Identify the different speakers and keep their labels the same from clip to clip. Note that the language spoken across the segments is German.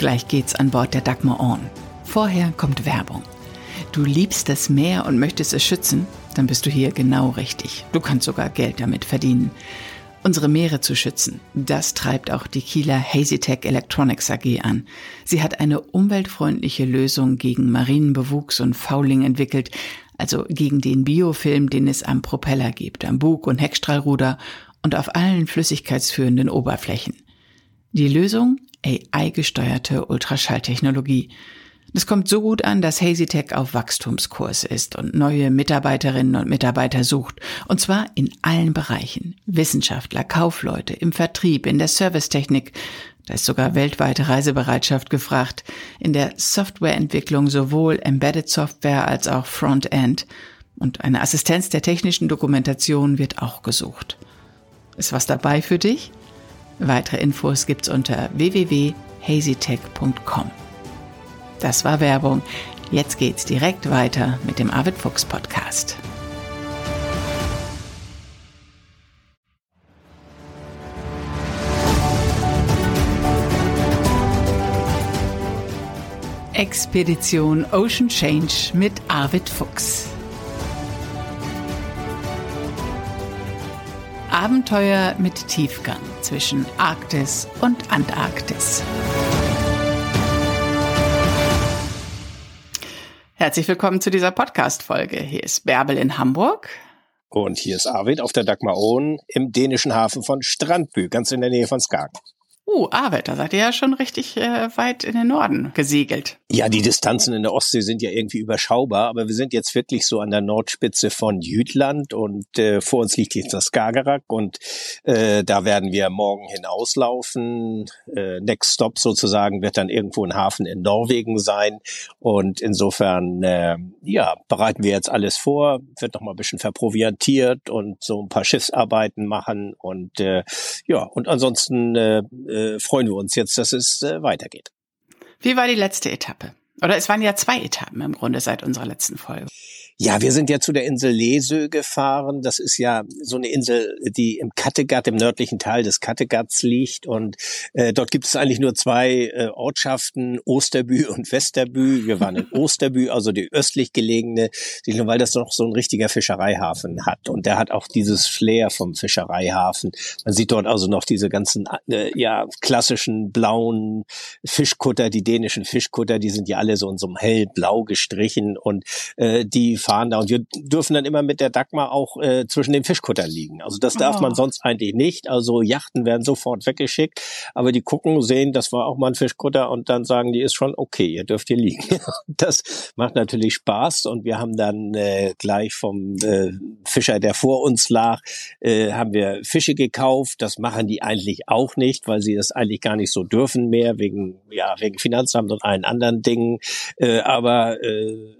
Speaker 1: Gleich geht's an Bord der Dagmar On. Vorher kommt Werbung. Du liebst das Meer und möchtest es schützen? Dann bist du hier genau richtig. Du kannst sogar Geld damit verdienen. Unsere Meere zu schützen, das treibt auch die Kieler Hazytech Electronics AG an. Sie hat eine umweltfreundliche Lösung gegen Marinenbewuchs und Fouling entwickelt, also gegen den Biofilm, den es am Propeller gibt, am Bug- und Heckstrahlruder und auf allen flüssigkeitsführenden Oberflächen. Die Lösung? AI-gesteuerte Ultraschalltechnologie. Das kommt so gut an, dass HazyTech auf Wachstumskurs ist und neue Mitarbeiterinnen und Mitarbeiter sucht. Und zwar in allen Bereichen. Wissenschaftler, Kaufleute, im Vertrieb, in der Servicetechnik. Da ist sogar weltweite Reisebereitschaft gefragt. In der Softwareentwicklung sowohl Embedded Software als auch Frontend. Und eine Assistenz der technischen Dokumentation wird auch gesucht. Ist was dabei für dich? Weitere Infos gibt's unter www.hazytech.com. Das war Werbung. Jetzt geht's direkt weiter mit dem Arvid Fuchs Podcast. Expedition Ocean Change mit Arvid Fuchs. Abenteuer mit Tiefgang zwischen Arktis und Antarktis. Herzlich willkommen zu dieser Podcast-Folge. Hier ist Bärbel in Hamburg.
Speaker 2: Und hier ist Arvid auf der Dagmar Ohn im dänischen Hafen von Strandbü, ganz in der Nähe von Skagen.
Speaker 1: Uh, Arvid, da seid ihr ja schon richtig äh, weit in den Norden gesegelt.
Speaker 2: Ja, die Distanzen in der Ostsee sind ja irgendwie überschaubar, aber wir sind jetzt wirklich so an der Nordspitze von Jütland und äh, vor uns liegt jetzt das Skagerrak und äh, da werden wir morgen hinauslaufen. Äh, Next Stop sozusagen wird dann irgendwo ein Hafen in Norwegen sein und insofern, äh, ja, bereiten wir jetzt alles vor, wird noch mal ein bisschen verproviantiert und so ein paar Schiffsarbeiten machen und äh, ja, und ansonsten äh, äh, freuen wir uns jetzt, dass es äh, weitergeht.
Speaker 1: Wie war die letzte Etappe? Oder es waren ja zwei Etappen im Grunde seit unserer letzten Folge.
Speaker 2: Ja, wir sind ja zu der Insel Lesö gefahren. Das ist ja so eine Insel, die im Kattegat, im nördlichen Teil des Kattegats liegt. Und äh, dort gibt es eigentlich nur zwei äh, Ortschaften, Osterbü und Westerbü. Wir waren in Osterbü, also die östlich gelegene, weil das noch so ein richtiger Fischereihafen hat. Und der hat auch dieses Flair vom Fischereihafen. Man sieht dort also noch diese ganzen äh, ja klassischen blauen Fischkutter, die dänischen Fischkutter, die sind ja alle so in so einem hellblau gestrichen und äh, die fahren da und wir dürfen dann immer mit der Dagmar auch äh, zwischen den Fischkuttern liegen. Also das darf oh. man sonst eigentlich nicht. Also Yachten werden sofort weggeschickt, aber die gucken, sehen, das war auch mal ein Fischkutter und dann sagen die, ist schon okay, ihr dürft hier liegen. das macht natürlich Spaß und wir haben dann äh, gleich vom äh, Fischer, der vor uns lag, äh, haben wir Fische gekauft. Das machen die eigentlich auch nicht, weil sie das eigentlich gar nicht so dürfen mehr, wegen, ja, wegen Finanzamt und allen anderen Dingen. Äh, aber äh,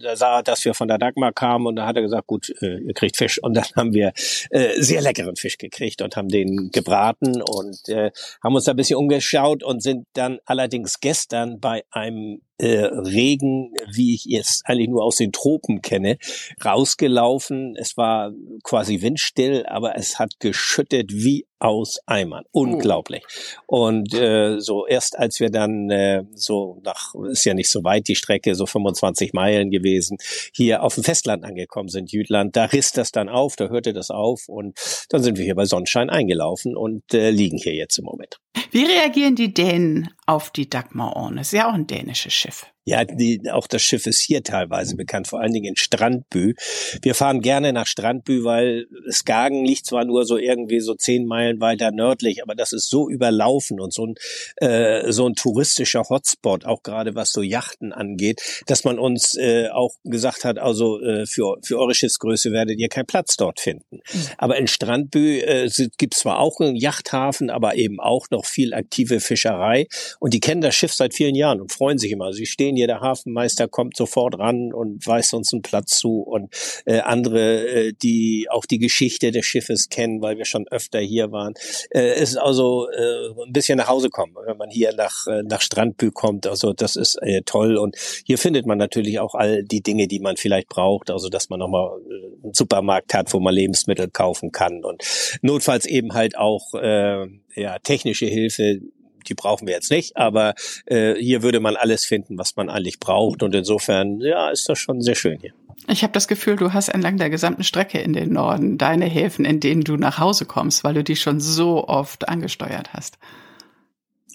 Speaker 2: da sah er, dass wir von der Dagmar kamen und da hat er gesagt, gut, äh, ihr kriegt Fisch. Und dann haben wir äh, sehr leckeren Fisch gekriegt und haben den gebraten und äh, haben uns da ein bisschen umgeschaut und sind dann allerdings gestern bei einem äh, Regen, wie ich jetzt eigentlich nur aus den Tropen kenne, rausgelaufen. Es war quasi windstill, aber es hat geschüttet wie aus Eimern. Oh. Unglaublich. Oh. Und äh, so erst als wir dann äh, so nach, ist ja nicht so weit die Strecke, so 25 Meilen gewesen, hier auf dem Festland angekommen sind, Jütland, da riss das dann auf, da hörte das auf und dann sind wir hier bei Sonnenschein eingelaufen und äh, liegen hier jetzt im Moment.
Speaker 1: Wie reagieren die Dänen auf die Dagmar Orne? Ist ja auch ein dänisches Schiff.
Speaker 2: Ja, die, auch das Schiff ist hier teilweise bekannt, vor allen Dingen in Strandbü. Wir fahren gerne nach Strandbü, weil Skagen liegt zwar nur so irgendwie so zehn Meilen weiter nördlich, aber das ist so überlaufen und so ein, äh, so ein touristischer Hotspot, auch gerade was so Yachten angeht, dass man uns äh, auch gesagt hat, also äh, für, für eure Schiffsgröße werdet ihr keinen Platz dort finden. Mhm. Aber in Strandbü äh, gibt zwar auch einen Yachthafen, aber eben auch noch viel aktive Fischerei und die kennen das Schiff seit vielen Jahren und freuen sich immer. Sie stehen sehen, jeder Hafenmeister kommt sofort ran und weist uns einen Platz zu und äh, andere, äh, die auch die Geschichte des Schiffes kennen, weil wir schon öfter hier waren. Äh, ist also äh, ein bisschen nach Hause kommen, wenn man hier nach, äh, nach Strandbü kommt. Also das ist äh, toll und hier findet man natürlich auch all die Dinge, die man vielleicht braucht. Also dass man nochmal äh, einen Supermarkt hat, wo man Lebensmittel kaufen kann und notfalls eben halt auch äh, ja, technische Hilfe, die brauchen wir jetzt nicht, aber äh, hier würde man alles finden, was man eigentlich braucht. Und insofern, ja, ist das schon sehr schön hier.
Speaker 1: Ich habe das Gefühl, du hast entlang der gesamten Strecke in den Norden deine Häfen, in denen du nach Hause kommst, weil du die schon so oft angesteuert hast.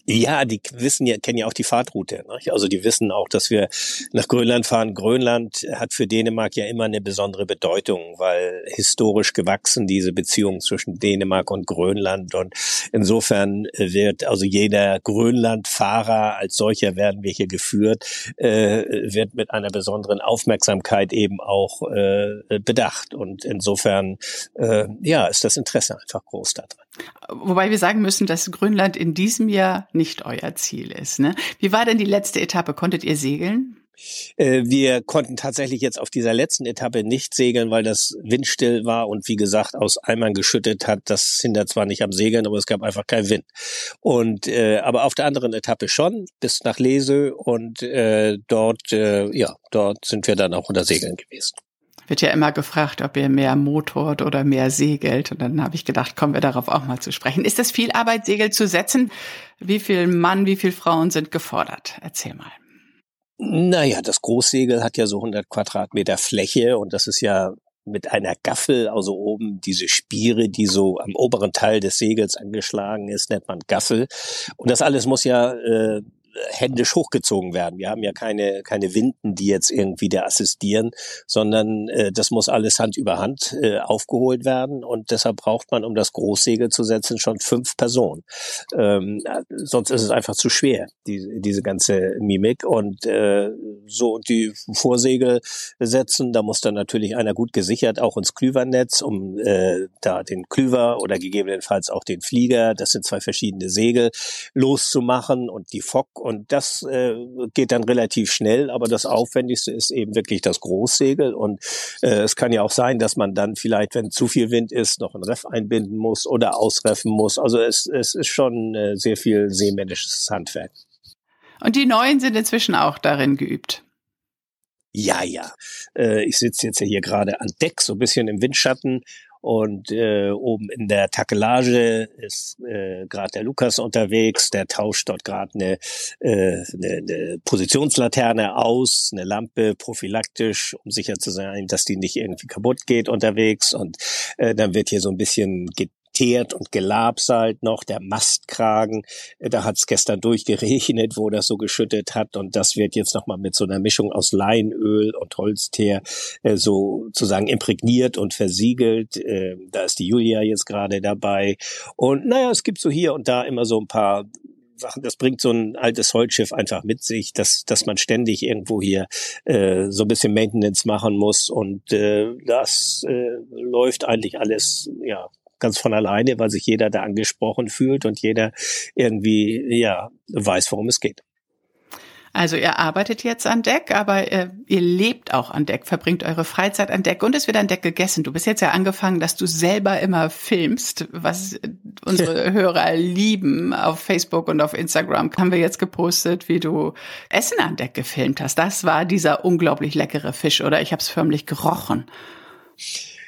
Speaker 2: Ja, die wissen ja, kennen ja auch die Fahrtroute. Ne? Also die wissen auch, dass wir nach Grönland fahren. Grönland hat für Dänemark ja immer eine besondere Bedeutung, weil historisch gewachsen diese Beziehung zwischen Dänemark und Grönland. Und insofern wird also jeder Grönlandfahrer als solcher werden wir hier geführt, äh, wird mit einer besonderen Aufmerksamkeit eben auch äh, bedacht. Und insofern, äh, ja, ist das Interesse einfach groß daran.
Speaker 1: Wobei wir sagen müssen, dass Grönland in diesem Jahr nicht euer Ziel ist. Ne? Wie war denn die letzte Etappe? Konntet ihr segeln?
Speaker 2: Äh, wir konnten tatsächlich jetzt auf dieser letzten Etappe nicht segeln, weil das windstill war und wie gesagt aus Eimern geschüttet hat. Das hindert zwar nicht am Segeln, aber es gab einfach keinen Wind. Und äh, aber auf der anderen Etappe schon bis nach Lesö und äh, dort äh, ja dort sind wir dann auch unter Segeln gewesen
Speaker 1: wird ja immer gefragt, ob ihr mehr motort oder mehr segelt. Und dann habe ich gedacht, kommen wir darauf auch mal zu sprechen. Ist das viel Arbeit, Segel zu setzen? Wie viel Mann, wie viel Frauen sind gefordert? Erzähl mal.
Speaker 2: Naja, das Großsegel hat ja so 100 Quadratmeter Fläche und das ist ja mit einer Gaffel, also oben diese Spiere, die so am oberen Teil des Segels angeschlagen ist, nennt man Gaffel. Und das alles muss ja äh, händisch hochgezogen werden. Wir haben ja keine, keine Winden, die jetzt irgendwie der assistieren, sondern äh, das muss alles Hand über Hand äh, aufgeholt werden und deshalb braucht man, um das Großsegel zu setzen, schon fünf Personen. Ähm, sonst ist es einfach zu schwer, die, diese ganze Mimik und äh, so die Vorsegel setzen, da muss dann natürlich einer gut gesichert, auch ins Klüvernetz, um äh, da den Klüver oder gegebenenfalls auch den Flieger, das sind zwei verschiedene Segel, loszumachen und die Fock und das äh, geht dann relativ schnell, aber das Aufwendigste ist eben wirklich das Großsegel. Und äh, es kann ja auch sein, dass man dann vielleicht, wenn zu viel Wind ist, noch ein Reff einbinden muss oder ausreffen muss. Also es, es ist schon äh, sehr viel seemännisches Handwerk.
Speaker 1: Und die Neuen sind inzwischen auch darin geübt.
Speaker 2: Ja, ja. Äh, ich sitze jetzt hier gerade an Deck, so ein bisschen im Windschatten und äh, oben in der Takelage ist äh, gerade der Lukas unterwegs, der tauscht dort gerade eine, äh, eine, eine Positionslaterne aus, eine Lampe prophylaktisch, um sicher zu sein, dass die nicht irgendwie kaputt geht unterwegs. Und äh, dann wird hier so ein bisschen geteert und gelabsalt noch, der Mastkragen, da hat es gestern durchgeregnet, wo das so geschüttet hat. Und das wird jetzt nochmal mit so einer Mischung aus Leinöl und Holzteer äh, so sozusagen imprägniert und versiegelt. Äh, da ist die Julia jetzt gerade dabei. Und naja, es gibt so hier und da immer so ein paar Sachen, das bringt so ein altes Holzschiff einfach mit sich, dass, dass man ständig irgendwo hier äh, so ein bisschen Maintenance machen muss. Und äh, das äh, läuft eigentlich alles ja ganz von alleine, weil sich jeder da angesprochen fühlt und jeder irgendwie, ja, weiß, worum es geht.
Speaker 1: Also ihr arbeitet jetzt an Deck, aber äh, ihr lebt auch an Deck, verbringt eure Freizeit an Deck und es wird an Deck gegessen. Du bist jetzt ja angefangen, dass du selber immer filmst, was unsere Hörer lieben. Auf Facebook und auf Instagram haben wir jetzt gepostet, wie du Essen an Deck gefilmt hast. Das war dieser unglaublich leckere Fisch, oder? Ich habe es förmlich gerochen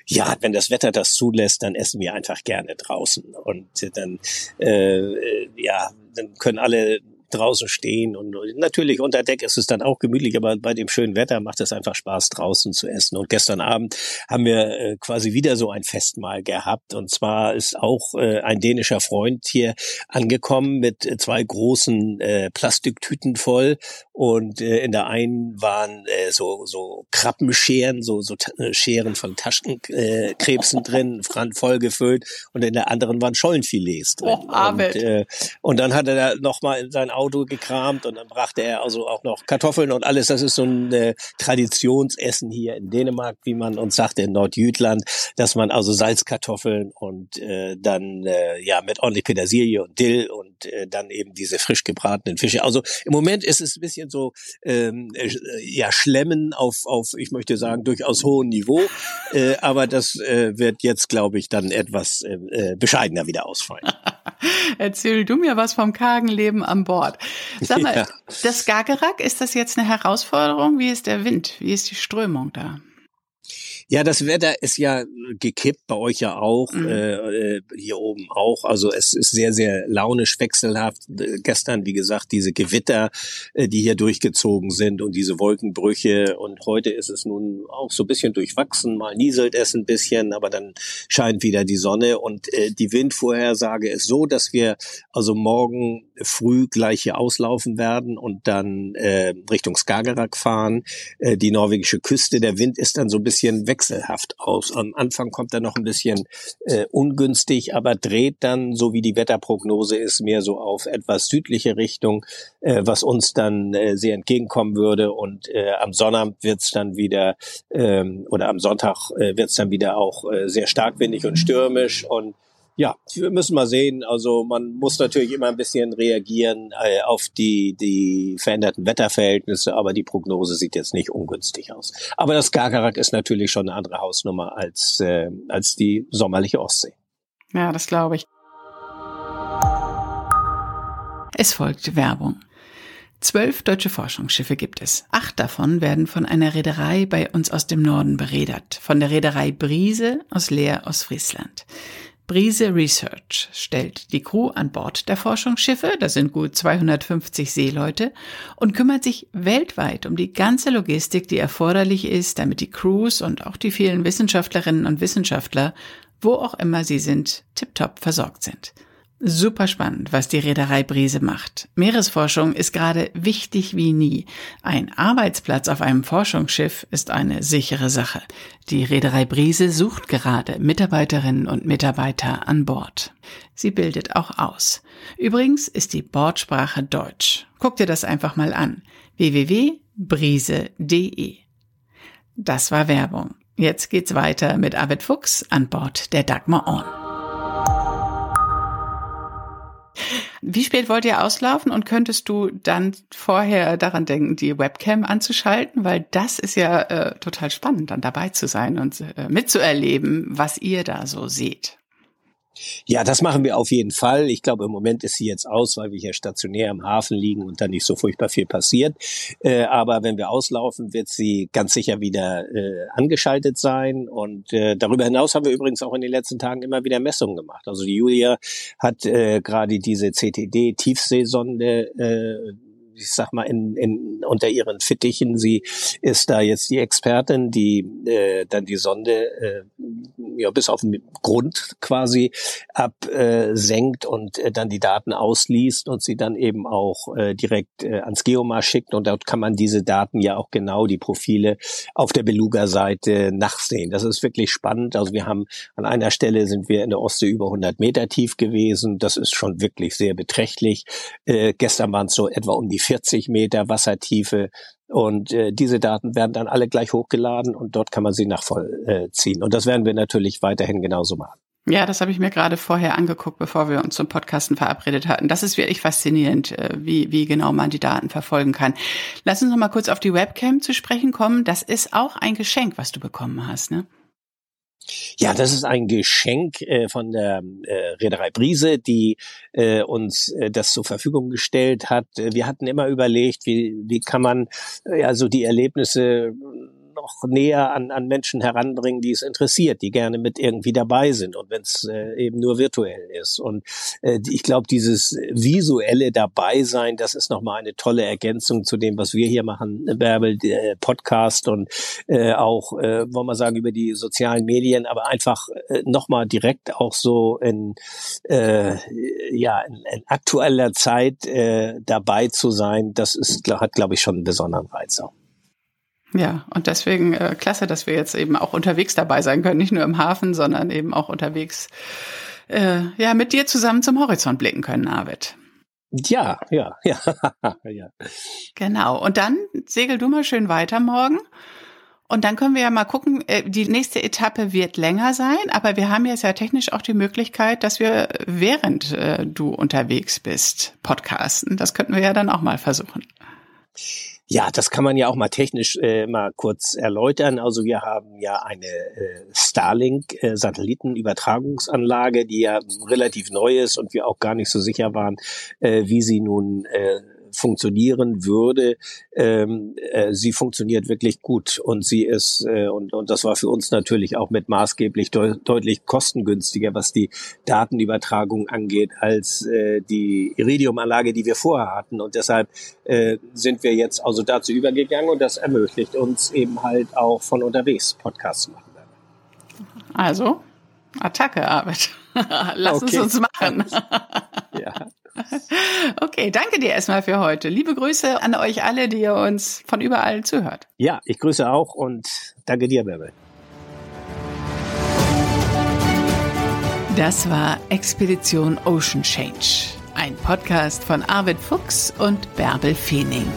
Speaker 2: ja, wenn das Wetter das zulässt, dann essen wir einfach gerne draußen. Und dann, äh, ja, dann können alle draußen stehen und natürlich unter Deck ist es dann auch gemütlich, aber bei dem schönen Wetter macht es einfach Spaß draußen zu essen. Und gestern Abend haben wir äh, quasi wieder so ein Festmahl gehabt und zwar ist auch äh, ein dänischer Freund hier angekommen mit zwei großen äh, Plastiktüten voll und äh, in der einen waren äh, so so Krabbenscheren, so so äh, Scheren von Taschenkrebsen äh, drin, voll gefüllt und in der anderen waren Schollenfilets drin. Oh, und, äh, und dann hat er da noch mal in sein Auto gekramt und dann brachte er also auch noch Kartoffeln und alles. Das ist so ein äh, Traditionsessen hier in Dänemark, wie man uns sagt, in Nordjütland, dass man also Salzkartoffeln und äh, dann äh, ja mit ordentlich Petersilie und Dill und äh, dann eben diese frisch gebratenen Fische. Also im Moment ist es ein bisschen so ähm, äh, ja Schlemmen auf auf ich möchte sagen durchaus hohem Niveau, äh, aber das äh, wird jetzt glaube ich dann etwas äh, äh bescheidener wieder ausfallen.
Speaker 1: Erzähl du mir was vom kargen Leben an Bord. Sag mal, ja. das Skagerrak, ist das jetzt eine Herausforderung? Wie ist der Wind? Wie ist die Strömung da?
Speaker 2: Ja, das Wetter ist ja gekippt, bei euch ja auch, mhm. äh, äh hier oben auch. Also es ist sehr, sehr launisch, wechselhaft. Äh, gestern, wie gesagt, diese Gewitter, äh, die hier durchgezogen sind und diese Wolkenbrüche. Und heute ist es nun auch so ein bisschen durchwachsen. Mal nieselt es ein bisschen, aber dann scheint wieder die Sonne. Und äh, die Windvorhersage ist so, dass wir also morgen früh gleich hier auslaufen werden und dann äh, Richtung Skagerrak fahren, äh, die norwegische Küste. Der Wind ist dann so ein bisschen wechselhaft aus. Am Anfang kommt er noch ein bisschen äh, ungünstig, aber dreht dann, so wie die Wetterprognose ist, mehr so auf etwas südliche Richtung, äh, was uns dann äh, sehr entgegenkommen würde. Und äh, am Sonnabend wird's dann wieder ähm, oder am Sonntag äh, wird's dann wieder auch äh, sehr starkwindig und stürmisch und ja, wir müssen mal sehen. Also man muss natürlich immer ein bisschen reagieren äh, auf die, die veränderten Wetterverhältnisse, aber die Prognose sieht jetzt nicht ungünstig aus. Aber das Skagerrak ist natürlich schon eine andere Hausnummer als, äh, als die sommerliche Ostsee.
Speaker 1: Ja, das glaube ich. Es folgt Werbung. Zwölf deutsche Forschungsschiffe gibt es. Acht davon werden von einer Reederei bei uns aus dem Norden beredert, von der Reederei Brise aus Leer aus Friesland. Brise Research stellt die Crew an Bord der Forschungsschiffe, das sind gut 250 Seeleute, und kümmert sich weltweit um die ganze Logistik, die erforderlich ist, damit die Crews und auch die vielen Wissenschaftlerinnen und Wissenschaftler, wo auch immer sie sind, tiptop versorgt sind. Super spannend, was die Reederei Brise macht. Meeresforschung ist gerade wichtig wie nie. Ein Arbeitsplatz auf einem Forschungsschiff ist eine sichere Sache. Die Reederei Brise sucht gerade Mitarbeiterinnen und Mitarbeiter an Bord. Sie bildet auch aus. Übrigens ist die Bordsprache Deutsch. Guck dir das einfach mal an. www.brise.de. Das war Werbung. Jetzt geht's weiter mit Arvid Fuchs an Bord der Dagmar On. Wie spät wollt ihr auslaufen und könntest du dann vorher daran denken, die Webcam anzuschalten? Weil das ist ja äh, total spannend, dann dabei zu sein und äh, mitzuerleben, was ihr da so seht.
Speaker 2: Ja, das machen wir auf jeden Fall. Ich glaube, im Moment ist sie jetzt aus, weil wir hier stationär im Hafen liegen und da nicht so furchtbar viel passiert. Äh, aber wenn wir auslaufen, wird sie ganz sicher wieder äh, angeschaltet sein. Und äh, darüber hinaus haben wir übrigens auch in den letzten Tagen immer wieder Messungen gemacht. Also die Julia hat äh, gerade diese CTD-Tiefseesonde äh, ich sag mal, in, in, unter ihren Fittichen. Sie ist da jetzt die Expertin, die äh, dann die Sonde äh, ja, bis auf den Grund quasi absenkt äh, und äh, dann die Daten ausliest und sie dann eben auch äh, direkt äh, ans Geomar schickt. Und dort kann man diese Daten ja auch genau, die Profile auf der Beluga-Seite nachsehen. Das ist wirklich spannend. Also wir haben an einer Stelle sind wir in der Ostsee über 100 Meter tief gewesen. Das ist schon wirklich sehr beträchtlich. Äh, gestern waren es so etwa um die 40 Meter Wassertiefe. Und äh, diese Daten werden dann alle gleich hochgeladen und dort kann man sie nachvollziehen. Und das werden wir natürlich weiterhin genauso machen.
Speaker 1: Ja, das habe ich mir gerade vorher angeguckt, bevor wir uns zum Podcasten verabredet hatten. Das ist wirklich faszinierend, äh, wie, wie genau man die Daten verfolgen kann. Lass uns noch mal kurz auf die Webcam zu sprechen kommen. Das ist auch ein Geschenk, was du bekommen hast, ne?
Speaker 2: Ja, das ist ein Geschenk äh, von der äh, Reederei Brise, die äh, uns äh, das zur Verfügung gestellt hat. Wir hatten immer überlegt, wie, wie kann man äh, also die Erlebnisse noch näher an, an Menschen heranbringen, die es interessiert, die gerne mit irgendwie dabei sind und wenn es äh, eben nur virtuell ist. Und äh, ich glaube, dieses visuelle Dabeisein, das ist nochmal eine tolle Ergänzung zu dem, was wir hier machen, Bärbel, der Podcast und äh, auch, äh, wollen wir sagen, über die sozialen Medien, aber einfach äh, nochmal direkt auch so in, äh, ja, in, in aktueller Zeit äh, dabei zu sein, das ist, hat, glaube ich, schon einen besonderen Reiz auch.
Speaker 1: Ja, und deswegen äh, klasse, dass wir jetzt eben auch unterwegs dabei sein können, nicht nur im Hafen, sondern eben auch unterwegs äh, ja mit dir zusammen zum Horizont blicken können, Arvid.
Speaker 2: Ja, ja, ja, ja.
Speaker 1: Genau. Und dann segel du mal schön weiter morgen. Und dann können wir ja mal gucken, äh, die nächste Etappe wird länger sein, aber wir haben jetzt ja technisch auch die Möglichkeit, dass wir während äh, du unterwegs bist, podcasten. Das könnten wir ja dann auch mal versuchen.
Speaker 2: Ja, das kann man ja auch mal technisch äh, mal kurz erläutern. Also wir haben ja eine äh, Starlink-Satellitenübertragungsanlage, äh, die ja relativ neu ist und wir auch gar nicht so sicher waren, äh, wie sie nun äh, funktionieren würde. Ähm, äh, sie funktioniert wirklich gut und sie ist, äh, und, und das war für uns natürlich auch mit maßgeblich de deutlich kostengünstiger, was die Datenübertragung angeht, als äh, die Iridium-Anlage, die wir vorher hatten. Und deshalb äh, sind wir jetzt also dazu übergegangen und das ermöglicht uns eben halt auch von unterwegs Podcasts zu machen.
Speaker 1: Also, Attacke, Arbeit. Lass okay. es uns machen. Okay, danke dir erstmal für heute. Liebe Grüße an euch alle, die ihr uns von überall zuhört.
Speaker 2: Ja, ich grüße auch und danke dir, Bärbel.
Speaker 1: Das war Expedition Ocean Change, ein Podcast von Arvid Fuchs und Bärbel Feening.